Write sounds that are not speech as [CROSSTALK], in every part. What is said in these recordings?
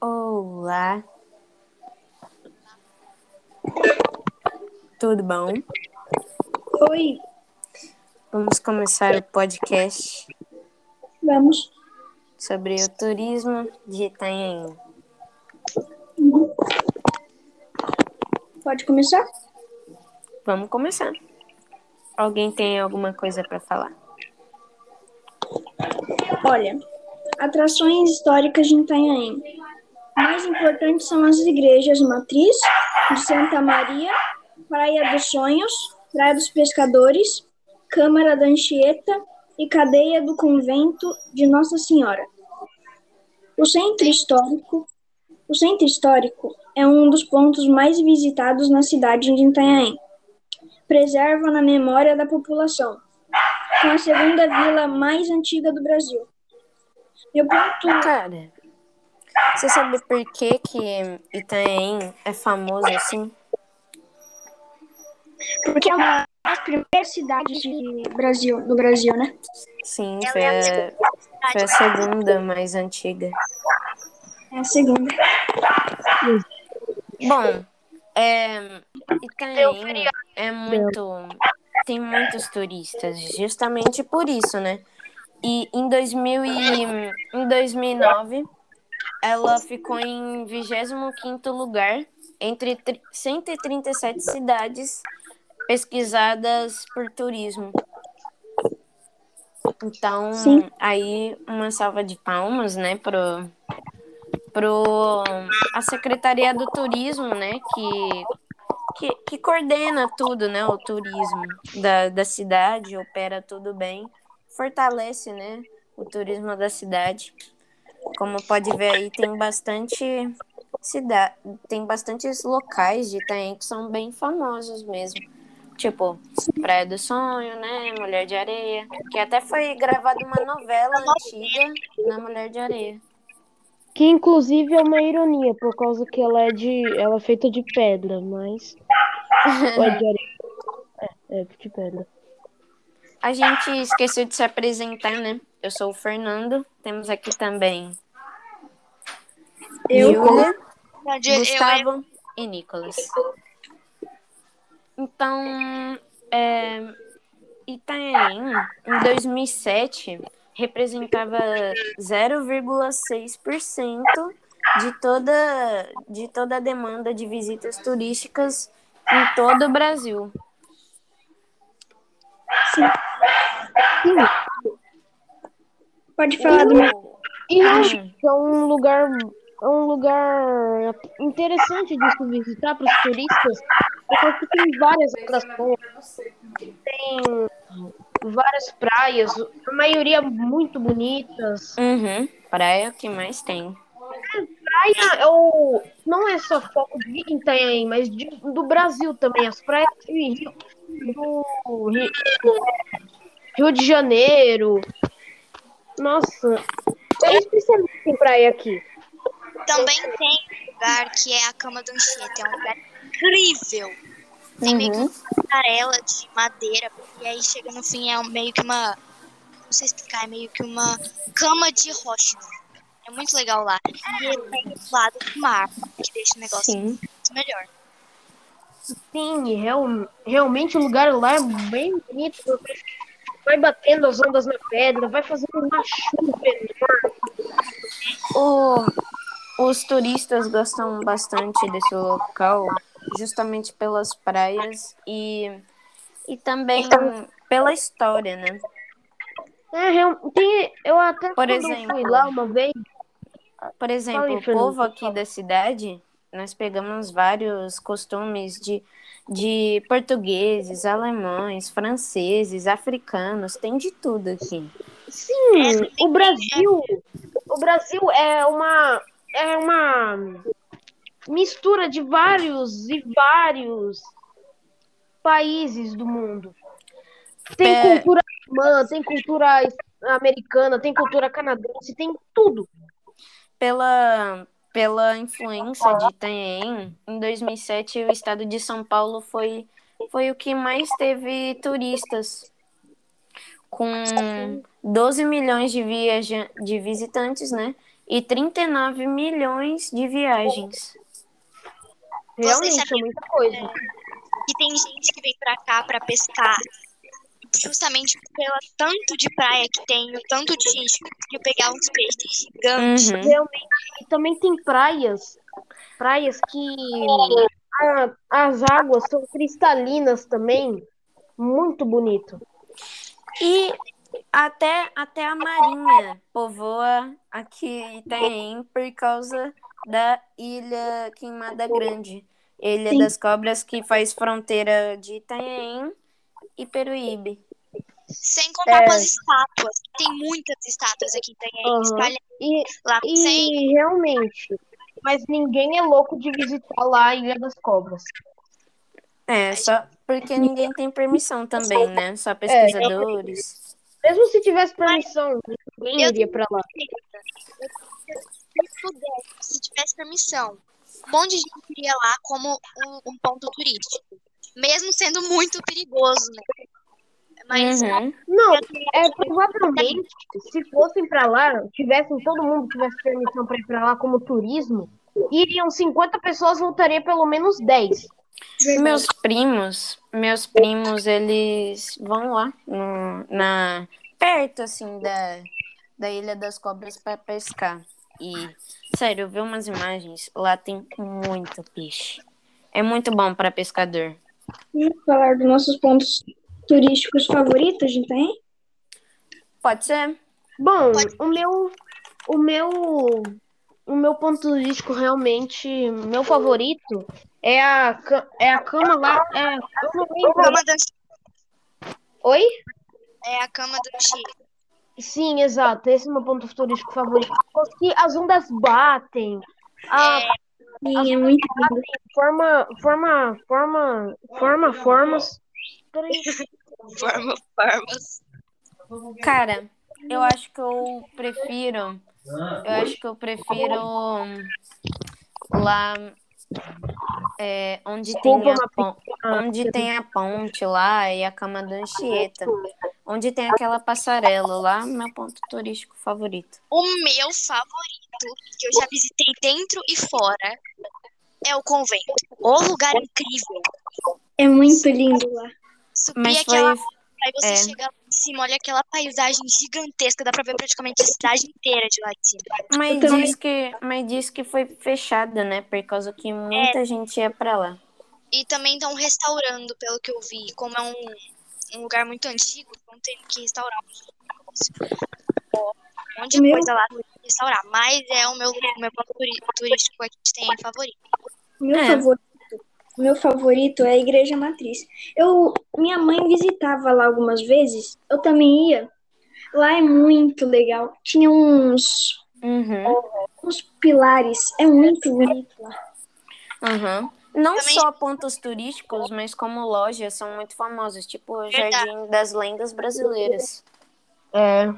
Olá. Tudo bom? Oi, Vamos começar o podcast vamos. sobre o turismo de Itanhaém. Pode começar? Vamos começar. Alguém tem alguma coisa para falar? Olha, atrações históricas de Itanhaém. Mais importantes são as igrejas Matriz, de Santa Maria, Praia dos Sonhos, Praia dos Pescadores, Câmara da Anchieta e Cadeia do Convento de Nossa Senhora. O centro histórico, o centro histórico é um dos pontos mais visitados na cidade de Itanhaém. Preserva na memória da população, com a segunda vila mais antiga do Brasil. Meu ponto Cara, você sabe por que que Itanhaém é famoso assim? Porque é uma das primeiras cidades de Brasil, do Brasil, né? Sim, foi a, foi a segunda mais antiga. É a segunda. Bom, é, Itanhaém é muito. Tem muitos turistas, justamente por isso, né? E em, 2000 e, em 2009, ela ficou em 25 lugar entre tri- 137 cidades pesquisadas por turismo. Então, Sim. aí uma salva de palmas, né, pro, pro a Secretaria do Turismo, né, que, que, que coordena tudo, né, o turismo da, da cidade, opera tudo bem, fortalece, né, o turismo da cidade. Como pode ver aí, tem bastante cidade, tem bastantes locais de Itaém que são bem famosos mesmo. Tipo, Praia do Sonho, né? Mulher de Areia. Que até foi gravada uma novela antiga na Mulher de Areia. Que inclusive é uma ironia, por causa que ela é de. Ela é feita de pedra, mas. [LAUGHS] É de areia? É, é de pedra. A gente esqueceu de se apresentar, né? Eu sou o Fernando. Temos aqui também Eu, Verdade, eu- Gustavo e Nicolas. Então, é, Itanhaém, em 2007, representava 0,6% de toda, de toda a demanda de visitas turísticas em todo o Brasil. pode falar do meu. E eu Hum. acho que é um lugar. É um lugar interessante de se visitar para os turistas, porque tem várias atrações, tem várias praias, a maioria muito bonitas. Uhum, praia o que mais tem. praia o, não é só foco de Itanhaém, mas de- do Brasil também. As praias de Rio, do Rio, Rio de Janeiro. Nossa, é especialista em praia aqui. Também tem um lugar que é a Cama do Anchieta. É um lugar incrível. Tem meio que Uhum. uma passarela de madeira. E aí chega no fim, é meio que uma. Não sei explicar, é meio que uma cama de rocha. É muito legal lá. E ele tem do lado do mar, que deixa o negócio Sim. muito melhor. Sim, real- realmente o lugar lá é bem bonito. Vai batendo as ondas na pedra, vai fazendo uma chuva enorme. O- os turistas gostam bastante desse local, justamente pelas praias e, e também pela história, né? É, tem, eu até Por exemplo. fui lá uma vez, Por exemplo, o povo aqui da cidade, nós pegamos vários costumes de, de portugueses, alemães, franceses, africanos, tem de tudo aqui. Sim, o Brasil, o Brasil é uma é uma mistura de vários e vários países do mundo. Tem É. cultura alemã, tem cultura americana, tem cultura canadense, tem tudo. Pela, pela influência de Itanhaém, em 2007 o estado de São Paulo foi, foi o que mais teve turistas, com 12 milhões de, viaja de visitantes, né? E 39 milhões de viagens. Realmente é muita coisa. E tem gente que vem pra cá pra pescar justamente pela tanto de praia que tem, o tanto de gente que conseguiu pegar uns peixes gigantes. Uhum. Realmente. E também tem praias, praias que a- as águas são cristalinas também. Muito bonito. E até, até a Marinha povoa aqui em Itanhaém por causa da Ilha Queimada Grande. Ilha Sim. das Cobras que faz fronteira de Itanhaém e Peruíbe. Sem contar É. com as estátuas. Tem muitas estátuas aqui em Itanhaém, espalhadas E, lá. Sem, e realmente, mas ninguém é louco de visitar lá a Ilha das Cobras. É, só porque ninguém tem permissão também, né? Só pesquisadores. Mesmo se tivesse permissão, ninguém Eu- iria pra lá. se pudesse, se tivesse permissão, um monte de gente iria lá como um, um ponto turístico. Mesmo sendo muito perigoso, né? Mas Uhum. Não, é provavelmente, se fossem pra lá, tivessem, todo mundo tivesse permissão pra ir pra lá como turismo, iriam 50 pessoas, voltaria pelo menos 10. Meus primos, meus primos, eles vão lá no- na perto assim da, da Ilha das Cobras para pescar. E sério, eu vi umas imagens, lá tem muito peixe. É muito bom para pescador. Vamos falar dos nossos pontos turísticos favoritos de Itaém? Pode ser? Bom, o meu, o meu, o meu ponto turístico realmente, meu favorito é a, é a cama lá, é, eu não lembro. cama do, Oi? é a cama do Chile. Sim, exato, esse é o meu ponto turístico favorito. Porque as ondas batem, a Sim, é muito forma, forma, forma, forma formas. Forma, formas. Cara, eu acho que eu prefiro. Eu acho que eu prefiro hum, lá é, onde tem a pon- onde tem a ponte lá e a cama da Anchieta. Onde tem aquela passarela lá, meu ponto turístico favorito. O meu favorito, que eu já visitei dentro e fora, é o convento. O lugar incrível. É muito lindo lá. Subir Mas foi. aquela Aí você é. chega lá cima, olha aquela paisagem gigantesca, dá pra ver praticamente a cidade inteira de lá de cima. Mas também. diz, que, mas diz que foi fechada, né? Por causa que muita gente ia pra lá. E também estão restaurando, pelo que eu vi. Como é um, um lugar muito antigo, vão ter que restaurar um Um monte de Meu- coisa lá pra restaurar. Mas é o meu, o meu ponto turístico aqui que tem favorito. Meu É. favorito, meu favorito é a Igreja Matriz. Eu, minha mãe visitava lá algumas vezes. Eu também ia. Lá é muito legal. Tinha uns, Uhum. uns pilares. É muito bonito lá. Uhum. Não Também- só pontos turísticos, mas como lojas são muito famosos, tipo o Jardim das Lendas Brasileiras. É,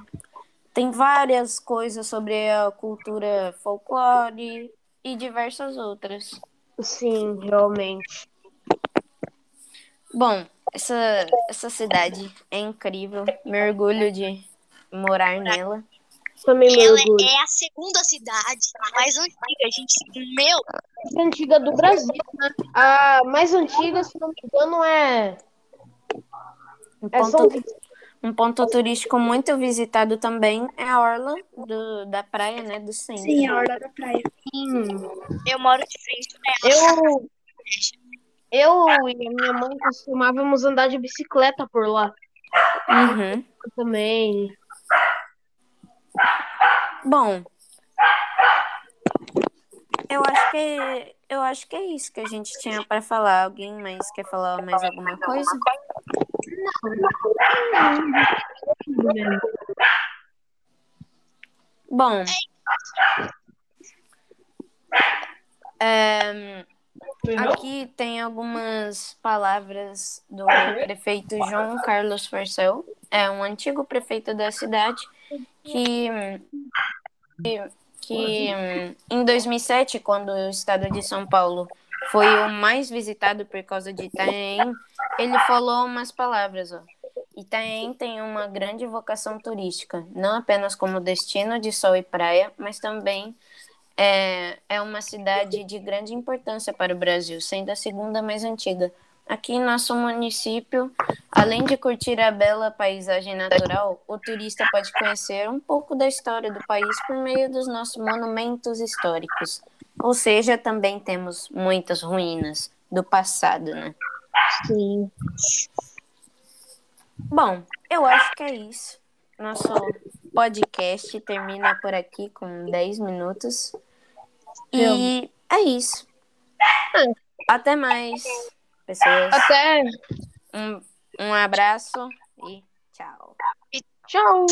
Tem várias coisas sobre a cultura folclore e diversas outras. Sim, realmente. Bom, essa, essa cidade é incrível. Me orgulho de morar nela. Também Ela orgulho. é a segunda cidade mais antiga, gente. Meu, mais antiga do Brasil, né? A mais antiga, se não me engano, é, Um é São ponto, um ponto turístico muito visitado também é a orla do, da praia, né, do centro. Sim, a Orla da Praia. Eu moro de frente pra ela. Eu, eu e a minha mãe costumávamos andar de bicicleta por lá Uhum. também. Bom, eu acho que eu acho que é isso que a gente tinha para falar. Alguém mais quer falar mais alguma coisa? Bom, é, aqui tem algumas palavras do prefeito João Carlos Farcel, é um antigo prefeito da cidade que que, hum, em 2007, quando o estado de São Paulo foi o mais visitado por causa de Itanhaém, ele falou umas palavras, ó. Itanhaém tem uma grande vocação turística, não apenas como destino de sol e praia, mas também é, é uma cidade de grande importância para o Brasil, sendo a segunda mais antiga. Aqui em nosso município, além de curtir a bela paisagem natural, o turista pode conhecer um pouco da história do país por meio dos nossos monumentos históricos. Ou seja, também temos muitas ruínas do passado, né? Sim. Bom, eu acho que é isso. Nosso podcast termina por aqui com 10 minutos. E é isso. Até mais, pessoas. Até. Um, um abraço e tchau. Tchau.